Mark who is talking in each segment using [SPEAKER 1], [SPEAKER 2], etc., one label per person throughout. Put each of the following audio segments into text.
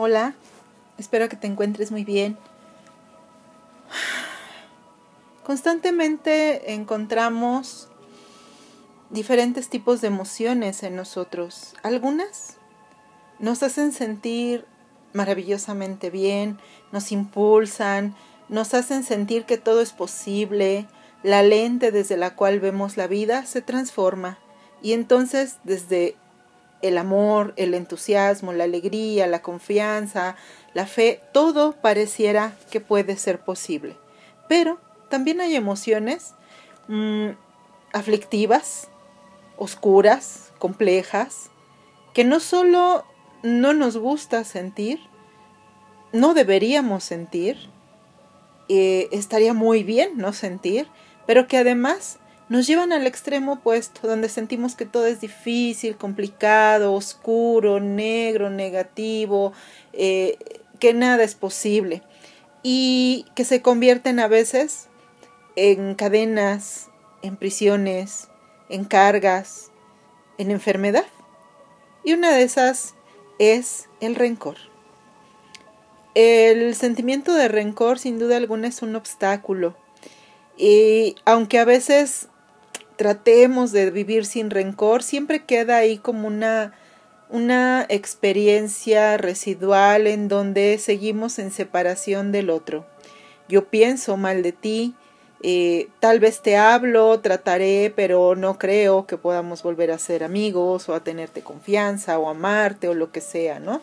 [SPEAKER 1] Hola, espero que te encuentres muy bien. Constantemente encontramos diferentes tipos de emociones en nosotros. Algunas nos hacen sentir maravillosamente bien, nos impulsan, nos hacen sentir que todo es posible, la lente desde la cual vemos la vida se transforma y entonces desde el amor, el entusiasmo, la alegría, la confianza, la fe, todo pareciera que puede ser posible. Pero también hay emociones mm, aflictivas, oscuras, complejas, que no solo no nos gusta sentir, no deberíamos sentir, eh, estaría muy bien no sentir, pero que además nos llevan al extremo opuesto, donde sentimos que todo es difícil, complicado, oscuro, negro, negativo, eh, que nada es posible y que se convierten a veces en cadenas, en prisiones, en cargas, en enfermedad. Y una de esas es el rencor. El sentimiento de rencor sin duda alguna es un obstáculo. Y aunque a veces tratemos de vivir sin rencor, siempre queda ahí como una, una experiencia residual en donde seguimos en separación del otro. Yo pienso mal de ti, eh, tal vez te hablo, trataré, pero no creo que podamos volver a ser amigos o a tenerte confianza o amarte o lo que sea, ¿no?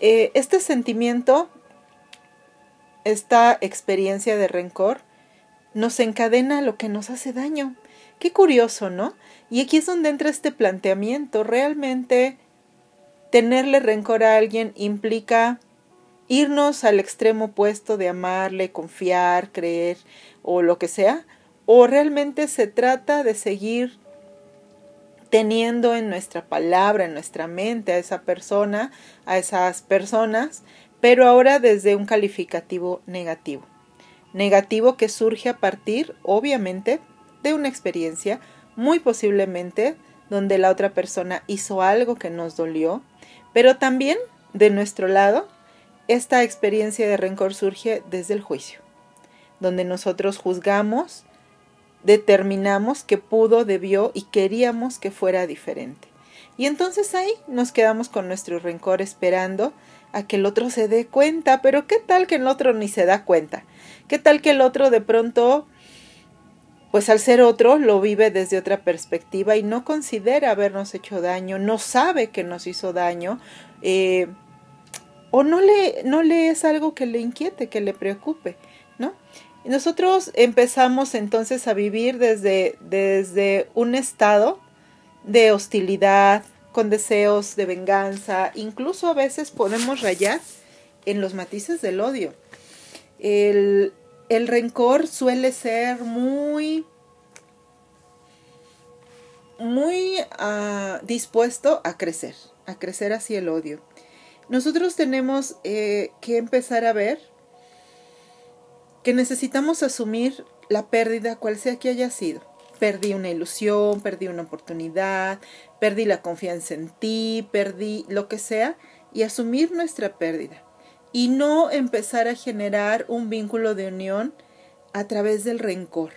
[SPEAKER 1] Eh, este sentimiento, esta experiencia de rencor, nos encadena lo que nos hace daño. Qué curioso, ¿no? Y aquí es donde entra este planteamiento. Realmente tenerle rencor a alguien implica irnos al extremo opuesto de amarle, confiar, creer o lo que sea, o realmente se trata de seguir teniendo en nuestra palabra, en nuestra mente a esa persona, a esas personas, pero ahora desde un calificativo negativo. Negativo que surge a partir, obviamente, de una experiencia, muy posiblemente donde la otra persona hizo algo que nos dolió, pero también de nuestro lado, esta experiencia de rencor surge desde el juicio, donde nosotros juzgamos, determinamos que pudo, debió y queríamos que fuera diferente. Y entonces ahí nos quedamos con nuestro rencor esperando a que el otro se dé cuenta, pero ¿qué tal que el otro ni se da cuenta? ¿Qué tal que el otro de pronto pues al ser otro lo vive desde otra perspectiva y no considera habernos hecho daño, no sabe que nos hizo daño, eh, o no le, no le es algo que le inquiete, que le preocupe, ¿no? Nosotros empezamos entonces a vivir desde, desde un estado de hostilidad, con deseos de venganza, incluso a veces podemos rayar en los matices del odio. El, el rencor suele ser muy muy uh, dispuesto a crecer, a crecer hacia el odio. Nosotros tenemos eh, que empezar a ver que necesitamos asumir la pérdida, cual sea que haya sido. Perdí una ilusión, perdí una oportunidad, perdí la confianza en ti, perdí lo que sea, y asumir nuestra pérdida y no empezar a generar un vínculo de unión a través del rencor.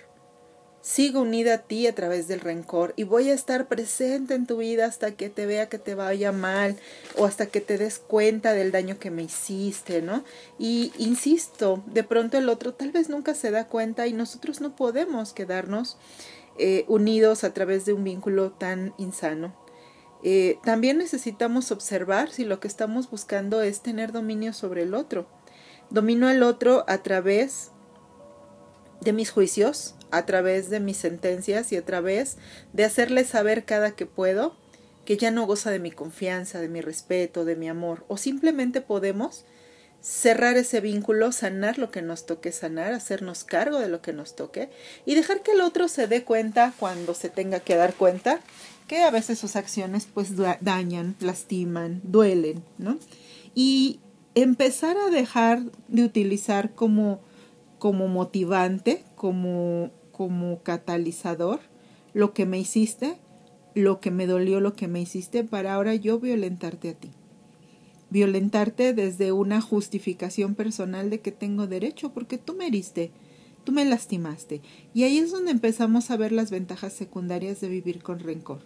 [SPEAKER 1] Sigo unida a ti a través del rencor y voy a estar presente en tu vida hasta que te vea que te vaya mal o hasta que te des cuenta del daño que me hiciste, ¿no? Y insisto, de pronto el otro tal vez nunca se da cuenta y nosotros no podemos quedarnos eh, unidos a través de un vínculo tan insano. Eh, también necesitamos observar si lo que estamos buscando es tener dominio sobre el otro. Domino al otro a través de mis juicios, a través de mis sentencias y a través de hacerle saber cada que puedo que ya no goza de mi confianza, de mi respeto, de mi amor, o simplemente podemos cerrar ese vínculo, sanar lo que nos toque sanar, hacernos cargo de lo que nos toque y dejar que el otro se dé cuenta cuando se tenga que dar cuenta que a veces sus acciones pues dañan, lastiman, duelen, ¿no? Y empezar a dejar de utilizar como, como motivante, como, como catalizador, lo que me hiciste, lo que me dolió, lo que me hiciste, para ahora yo violentarte a ti. violentarte desde una justificación personal de que tengo derecho porque tú me heriste, tú me lastimaste. Y ahí es donde empezamos a ver las ventajas secundarias de vivir con rencor.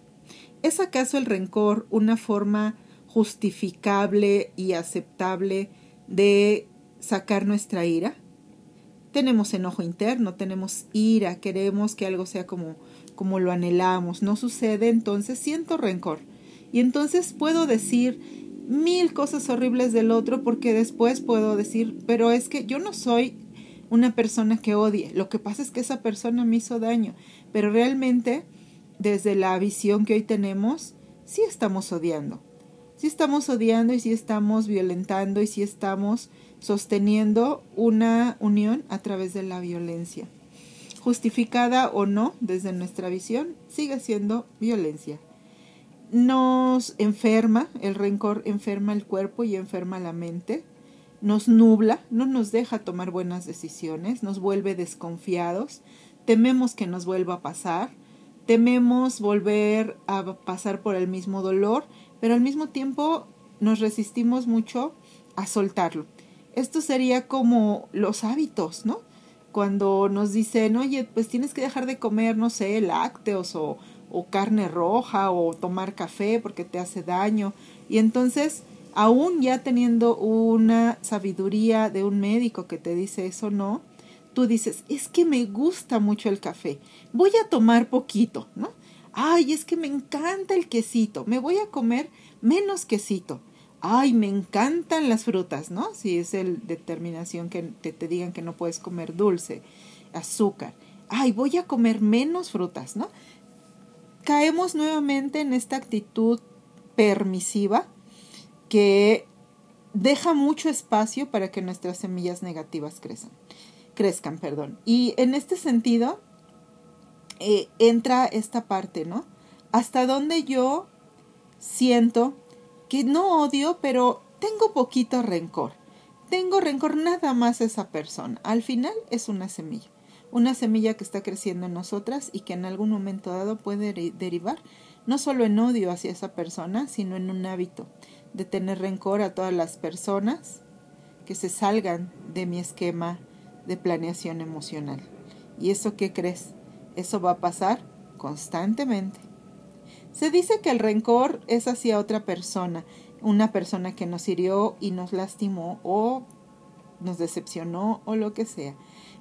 [SPEAKER 1] ¿Es acaso el rencor una forma justificable y aceptable de sacar nuestra ira? Tenemos enojo interno, tenemos ira, queremos que algo sea como, como lo anhelamos. No sucede, entonces siento rencor. Y entonces puedo decir mil cosas horribles del otro porque después puedo decir, pero es que yo no soy una persona que odie. Lo que pasa es que esa persona me hizo daño. Pero realmente, desde la visión que hoy tenemos, sí estamos odiando. Sí estamos odiando y sí estamos violentando y sí estamos sosteniendo una unión a través de la violencia. Justificada o no, desde nuestra visión, sigue siendo violencia. Nos enferma, el rencor enferma el cuerpo y enferma la mente, nos nubla, no nos deja tomar buenas decisiones, nos vuelve desconfiados, tememos que nos vuelva a pasar, tememos volver a pasar por el mismo dolor, pero al mismo tiempo nos resistimos mucho a soltarlo. Esto sería como los hábitos, ¿no? Cuando nos dicen, oye, pues tienes que dejar de comer, no sé, lácteos o, o carne roja o tomar café porque te hace daño. Y entonces, aún ya teniendo una sabiduría de un médico que te dice eso no, tú dices, es que me gusta mucho el café, voy a tomar poquito, ¿no? Ay, es que me encanta el quesito, me voy a comer menos quesito ay, me encantan las frutas, ¿no? Si es el determinación que te, te digan que no puedes comer dulce, azúcar. Ay, voy a comer menos frutas, ¿no? Caemos nuevamente en esta actitud permisiva que deja mucho espacio para que nuestras semillas negativas crezcan, crezcan, perdón. Y en este sentido eh, entra esta parte, ¿no? Hasta donde yo siento que no odio, pero tengo poquito rencor. Tengo rencor nada más a esa persona. Al final es una semilla. Una semilla que está creciendo en nosotras y que en algún momento dado puede derivar no solo en odio hacia esa persona, sino en un hábito de tener rencor a todas las personas que se salgan de mi esquema de planeación emocional. ¿Y eso qué crees? Eso va a pasar constantemente. Se dice que el rencor es hacia otra persona, una persona que nos hirió y nos lastimó o nos decepcionó o lo que sea.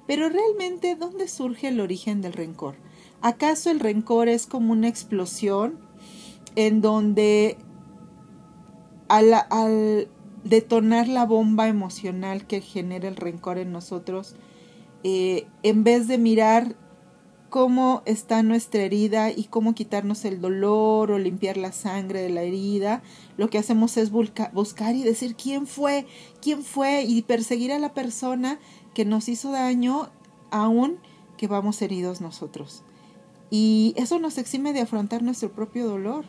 [SPEAKER 1] Pero realmente, ¿dónde surge el origen del rencor? ¿Acaso el rencor es como una explosión en donde al, al detonar la bomba emocional que genera el rencor en nosotros, eh, en vez de mirar cómo está nuestra herida y cómo quitarnos el dolor o limpiar la sangre de la herida, lo que hacemos es buscar y decir quién fue, quién fue y perseguir a la persona que nos hizo daño aún que vamos heridos nosotros. Y eso nos exime de afrontar nuestro propio dolor.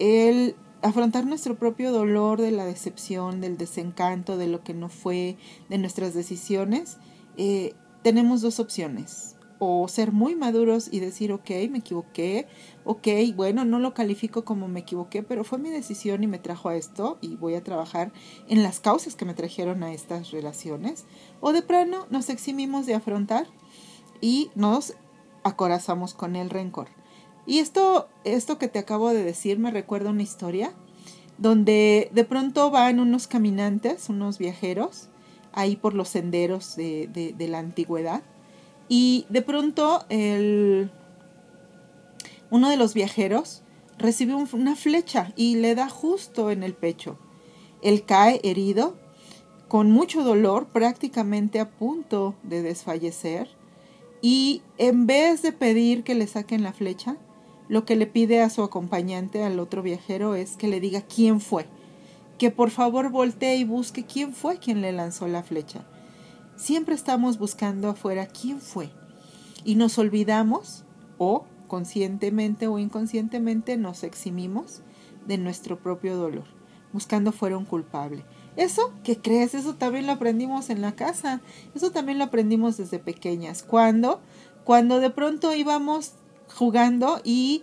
[SPEAKER 1] El afrontar nuestro propio dolor de la decepción, del desencanto, de lo que no fue, de nuestras decisiones, eh, tenemos dos opciones o ser muy maduros y decir, ok, me equivoqué, ok, bueno, no lo califico como me equivoqué, pero fue mi decisión y me trajo a esto y voy a trabajar en las causas que me trajeron a estas relaciones. O de plano nos eximimos de afrontar y nos acorazamos con el rencor. Y esto, esto que te acabo de decir me recuerda una historia donde de pronto van unos caminantes, unos viajeros, ahí por los senderos de, de la antigüedad, y de pronto el, uno de los viajeros recibe una flecha y le da justo en el pecho. Él cae herido, con mucho dolor, prácticamente a punto de desfallecer, y en vez de pedir que le saquen la flecha, lo que le pide a su acompañante, al otro viajero, es que le diga quién fue, que por favor voltee y busque quién fue quien le lanzó la flecha. Siempre estamos buscando afuera quién fue y nos olvidamos o conscientemente o inconscientemente nos eximimos de nuestro propio dolor, buscando fuera un culpable. Eso, ¿qué crees? Eso también lo aprendimos en la casa. Eso también lo aprendimos desde pequeñas. Cuando, cuando de pronto íbamos jugando y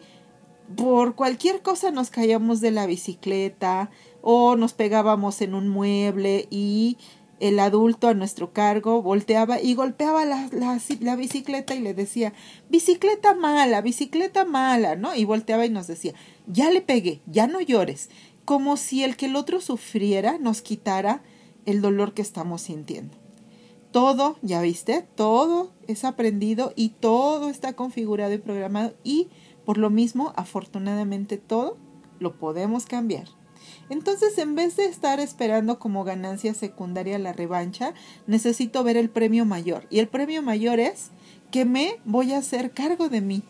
[SPEAKER 1] por cualquier cosa nos caíamos de la bicicleta o nos pegábamos en un mueble y el adulto a nuestro cargo volteaba y golpeaba la, la, la, bicicleta y le decía, bicicleta mala, bicicleta mala, ¿no? Y volteaba y nos decía, ya le pegué, ya no llores, como si el que el otro sufriera nos quitara el dolor que estamos sintiendo. Todo, ya viste, todo es aprendido y todo está configurado y programado y por lo mismo, afortunadamente, todo lo podemos cambiar. Entonces, en vez de estar esperando como ganancia secundaria la revancha, necesito ver el premio mayor. Y el premio mayor es que me voy a hacer cargo de mí,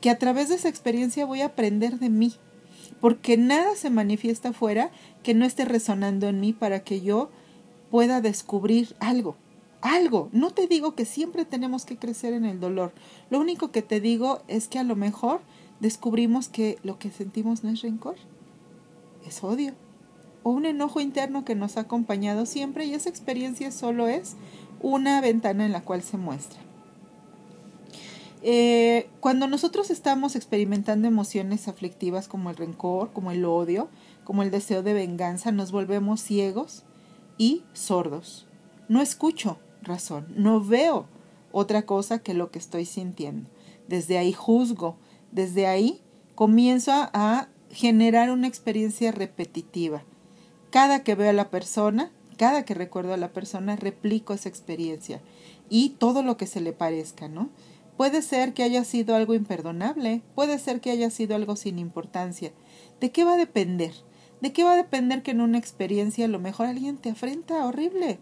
[SPEAKER 1] que a través de esa experiencia voy a aprender de mí, porque nada se manifiesta afuera que no esté resonando en mí para que yo pueda descubrir algo. Algo. No te digo que siempre tenemos que crecer en el dolor. Lo único que te digo es que a lo mejor descubrimos que lo que sentimos no es rencor, es odio o un enojo interno que nos ha acompañado siempre y esa experiencia solo es una ventana en la cual se muestra. Eh, cuando nosotros estamos experimentando emociones aflictivas como el rencor, como el odio, como el deseo de venganza, nos volvemos ciegos y sordos. No escucho razón, no veo otra cosa que lo que estoy sintiendo. Desde ahí juzgo, desde ahí comienzo a generar una experiencia repetitiva. Cada que veo a la persona, cada que recuerdo a la persona, replico esa experiencia y todo lo que se le parezca, ¿no? Puede ser que haya sido algo imperdonable, puede ser que haya sido algo sin importancia. ¿De qué va a depender? ¿De qué va a depender que en una experiencia a lo mejor alguien te afrenta horrible?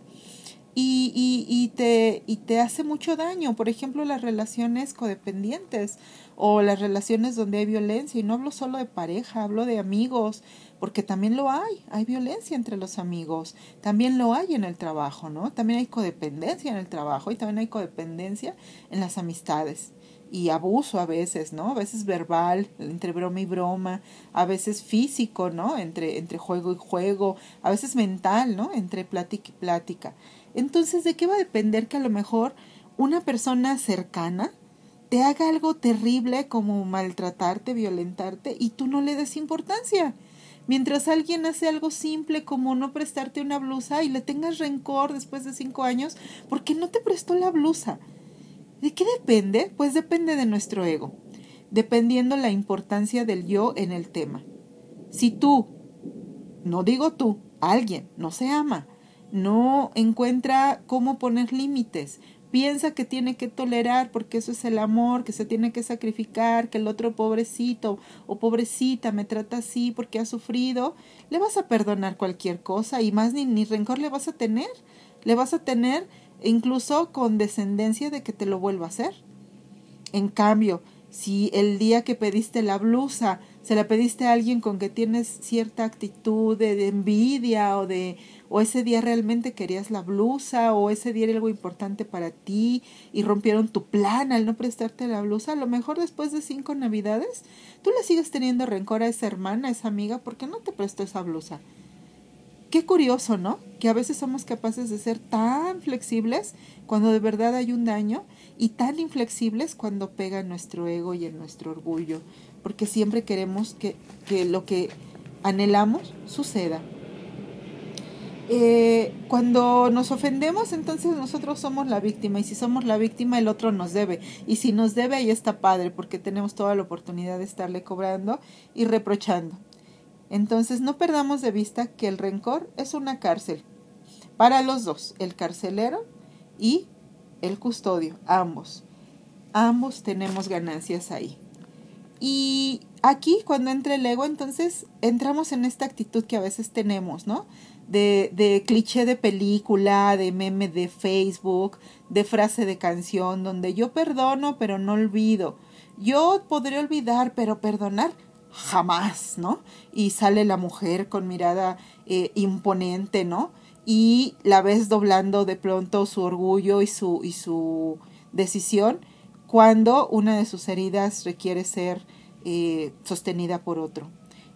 [SPEAKER 1] Y, y, y, te, y te hace mucho daño. Por ejemplo, las relaciones codependientes o las relaciones donde hay violencia. Y no hablo solo de pareja, hablo de amigos, porque también lo hay. Hay violencia entre los amigos, también lo hay en el trabajo, ¿no? También hay codependencia en el trabajo y también hay codependencia en las amistades. Y abuso a veces, ¿no? A veces verbal, entre broma y broma, a veces físico, ¿no? Entre, entre juego y juego, a veces mental, ¿no? Entre plática y plática. Entonces, ¿de qué va a depender que a lo mejor una persona cercana te haga algo terrible como maltratarte, violentarte y tú no le des importancia. Mientras alguien hace algo simple como no prestarte una blusa y le tengas rencor después de cinco años porque no te prestó la blusa. ¿De qué depende? Pues depende de nuestro ego, dependiendo la importancia del yo en el tema. Si tú, no digo tú, alguien no se ama, no encuentra cómo poner límites, piensa que tiene que tolerar porque eso es el amor, que se tiene que sacrificar, que el otro pobrecito o pobrecita me trata así porque ha sufrido, le vas a perdonar cualquier cosa y más ni, ni rencor le vas a tener, le vas a tener incluso con descendencia de que te lo vuelva a hacer. En cambio, si el día que pediste la blusa se la pediste a alguien con que tienes cierta actitud de envidia o de o ese día realmente querías la blusa, o ese día era algo importante para ti y rompieron tu plan al no prestarte la blusa, a lo mejor después de cinco navidades tú le sigues teniendo rencor a esa hermana, a esa amiga, porque no te prestó esa blusa. Qué curioso, ¿no? Que a veces somos capaces de ser tan flexibles cuando de verdad hay un daño y tan inflexibles cuando pega en nuestro ego y en nuestro orgullo, porque siempre queremos que, que lo que anhelamos suceda. Eh, cuando nos ofendemos, entonces nosotros somos la víctima y si somos la víctima, el otro nos debe. Y si nos debe, ahí está padre porque tenemos toda la oportunidad de estarle cobrando y reprochando. Entonces no perdamos de vista que el rencor es una cárcel para los dos, el carcelero y el custodio, ambos. Ambos tenemos ganancias ahí. Y aquí, cuando entra el ego, entonces entramos en esta actitud que a veces tenemos, ¿no? de, de cliché de película, de meme de Facebook, de frase de canción, donde yo perdono pero no olvido. Yo podré olvidar pero perdonar jamás, ¿no? Y sale la mujer con mirada eh, imponente, ¿no? Y la ves doblando de pronto su orgullo y su, y su decisión cuando una de sus heridas requiere ser eh, sostenida por otro.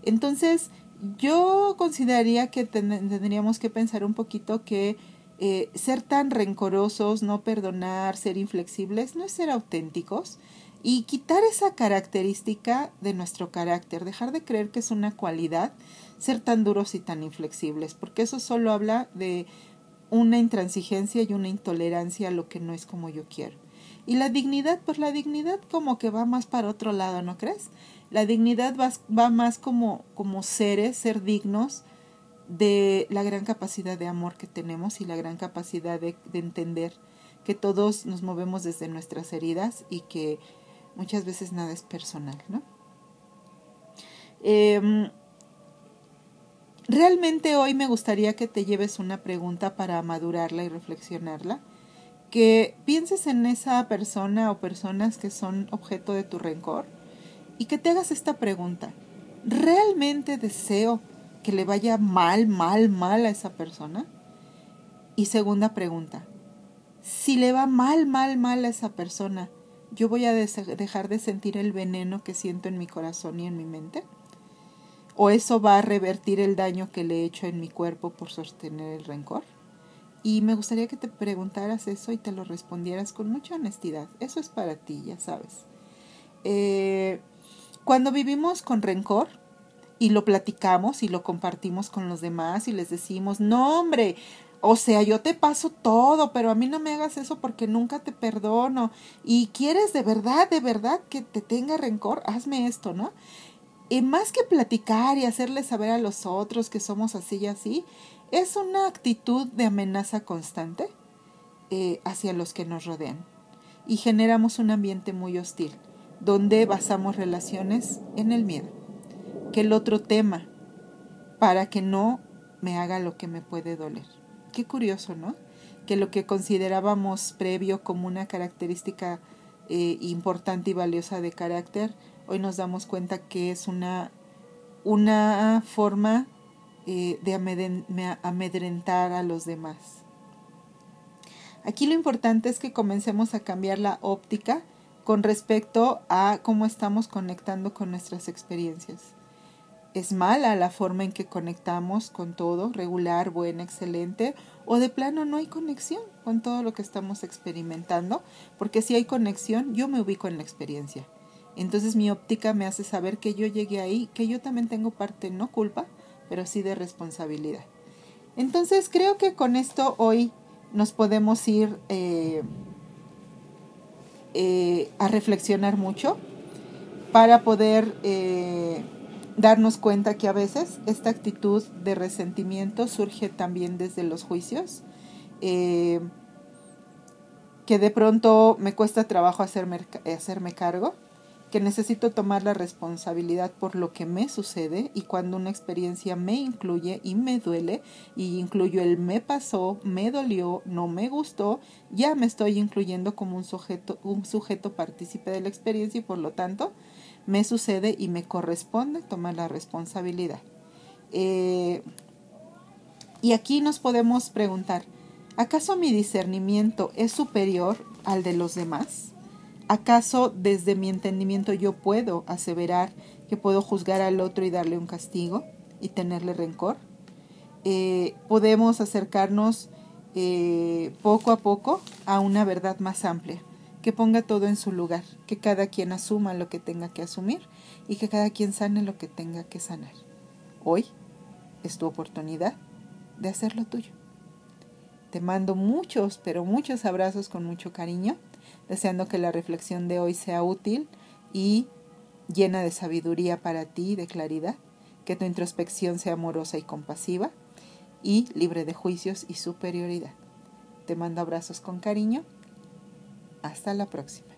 [SPEAKER 1] Entonces, yo consideraría que tendríamos que pensar un poquito que eh, ser tan rencorosos, no perdonar, ser inflexibles, no es ser auténticos y quitar esa característica de nuestro carácter, dejar de creer que es una cualidad, ser tan duros y tan inflexibles, porque eso solo habla de una intransigencia y una intolerancia a lo que no es como yo quiero. Y la dignidad, pues la dignidad como que va más para otro lado, ¿no crees? La dignidad va, va más como, como seres, ser dignos de la gran capacidad de amor que tenemos y la gran capacidad de, de entender que todos nos movemos desde nuestras heridas y que muchas veces nada es personal, ¿no? Eh, realmente hoy me gustaría que te lleves una pregunta para madurarla y reflexionarla, que pienses en esa persona o personas que son objeto de tu rencor y que te hagas esta pregunta. ¿Realmente deseo que le vaya mal, mal, mal a esa persona? Y segunda pregunta, si le va mal, mal, mal a esa persona, ¿yo voy a dejar de sentir el veneno que siento en mi corazón y en mi mente? ¿O eso va a revertir el daño que le he hecho en mi cuerpo por sostener el rencor? Y me gustaría que te preguntaras eso y te lo respondieras con mucha honestidad. Eso es para ti, ya sabes. Eh, cuando vivimos con rencor y lo platicamos y lo compartimos con los demás y les decimos, no hombre, o sea, yo te paso todo, pero a mí no me hagas eso porque nunca te perdono. Y quieres de verdad, de verdad que te tenga rencor, hazme esto, ¿no? Y más que platicar y hacerle saber a los otros que somos así y así, es una actitud de amenaza constante eh, hacia los que nos rodean. Y generamos un ambiente muy hostil, donde basamos relaciones en el miedo. Que el otro tema, para que no me haga lo que me puede doler. Qué curioso, ¿no? Que lo que considerábamos previo como una característica eh, importante y valiosa de carácter, hoy nos damos cuenta que es una, una forma eh, de amedrentar a los demás. Aquí lo importante es que comencemos a cambiar la óptica con respecto a cómo estamos conectando con nuestras experiencias es mala la forma en que conectamos con todo, regular, buena, excelente, o de plano no hay conexión con todo lo que estamos experimentando, porque si hay conexión, yo me ubico en la experiencia. Entonces mi óptica me hace saber que yo llegué ahí, que yo también tengo parte, no culpa, pero sí de responsabilidad. Entonces creo que con esto hoy nos podemos ir eh, eh, a reflexionar mucho para poder eh, darnos cuenta que a veces esta actitud de resentimiento surge también desde los juicios, que de pronto me cuesta trabajo hacerme, hacerme cargo, que necesito tomar la responsabilidad por lo que me sucede y cuando una experiencia me incluye y me duele y incluyo el me pasó, me dolió, no me gustó, ya me estoy incluyendo como un sujeto, un sujeto partícipe de la experiencia y por lo tanto me sucede y me corresponde tomar la responsabilidad. Eh, y aquí nos podemos preguntar, ¿acaso mi discernimiento es superior al de los demás? ¿Acaso desde mi entendimiento yo puedo aseverar que puedo juzgar al otro y darle un castigo y tenerle rencor? Eh, podemos acercarnos eh, poco a poco a una verdad más amplia que ponga todo en su lugar, que cada quien asuma lo que tenga que asumir y que cada quien sane lo que tenga que sanar. Hoy es tu oportunidad de hacerlo tuyo. Te mando muchos, pero muchos abrazos con mucho cariño, deseando que la reflexión de hoy sea útil y llena de sabiduría para ti y de claridad, que tu introspección sea amorosa y compasiva y libre de juicios y superioridad. Te mando abrazos con cariño hasta la próxima.